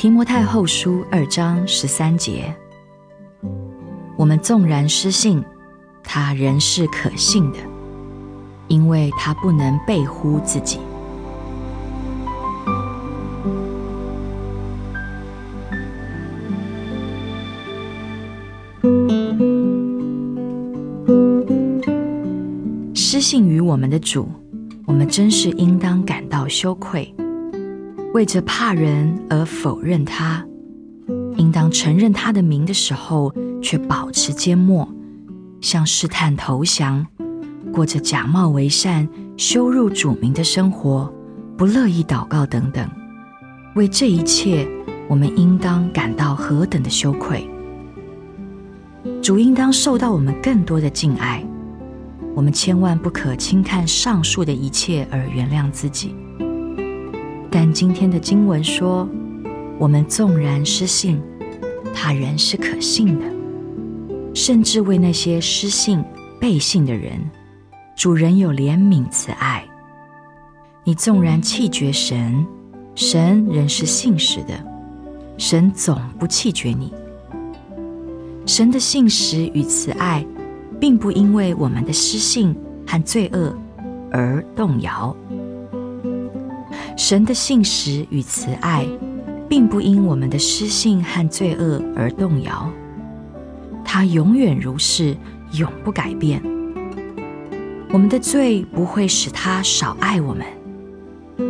提摩太后书二章十三节：我们纵然失信，他仍是可信的，因为他不能背乎自己。失信于我们的主，我们真是应当感到羞愧。为着怕人而否认他，应当承认他的名的时候，却保持缄默，像试探投降，过着假冒为善、羞辱主名的生活，不乐意祷告等等。为这一切，我们应当感到何等的羞愧！主应当受到我们更多的敬爱。我们千万不可轻看上述的一切而原谅自己。但今天的经文说，我们纵然失信，他仍是可信的，甚至为那些失信背信的人，主人有怜悯慈爱。你纵然弃绝神，神仍是信实的，神总不弃绝你。神的信实与慈爱。并不因为我们的失信和罪恶而动摇。神的信实与慈爱，并不因我们的失信和罪恶而动摇。他永远如是，永不改变。我们的罪不会使他少爱我们，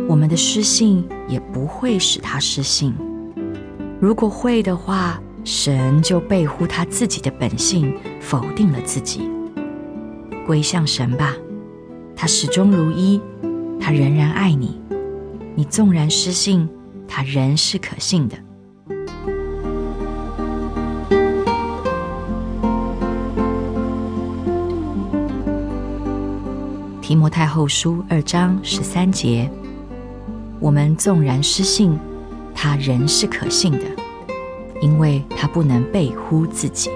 我们的失信也不会使他失信。如果会的话，神就背乎他自己的本性，否定了自己。归向神吧，他始终如一，他仍然爱你。你纵然失信他人是可信的。提摩太后书二章十三节我们纵然失信他人是可信的因为他不能背乎自己。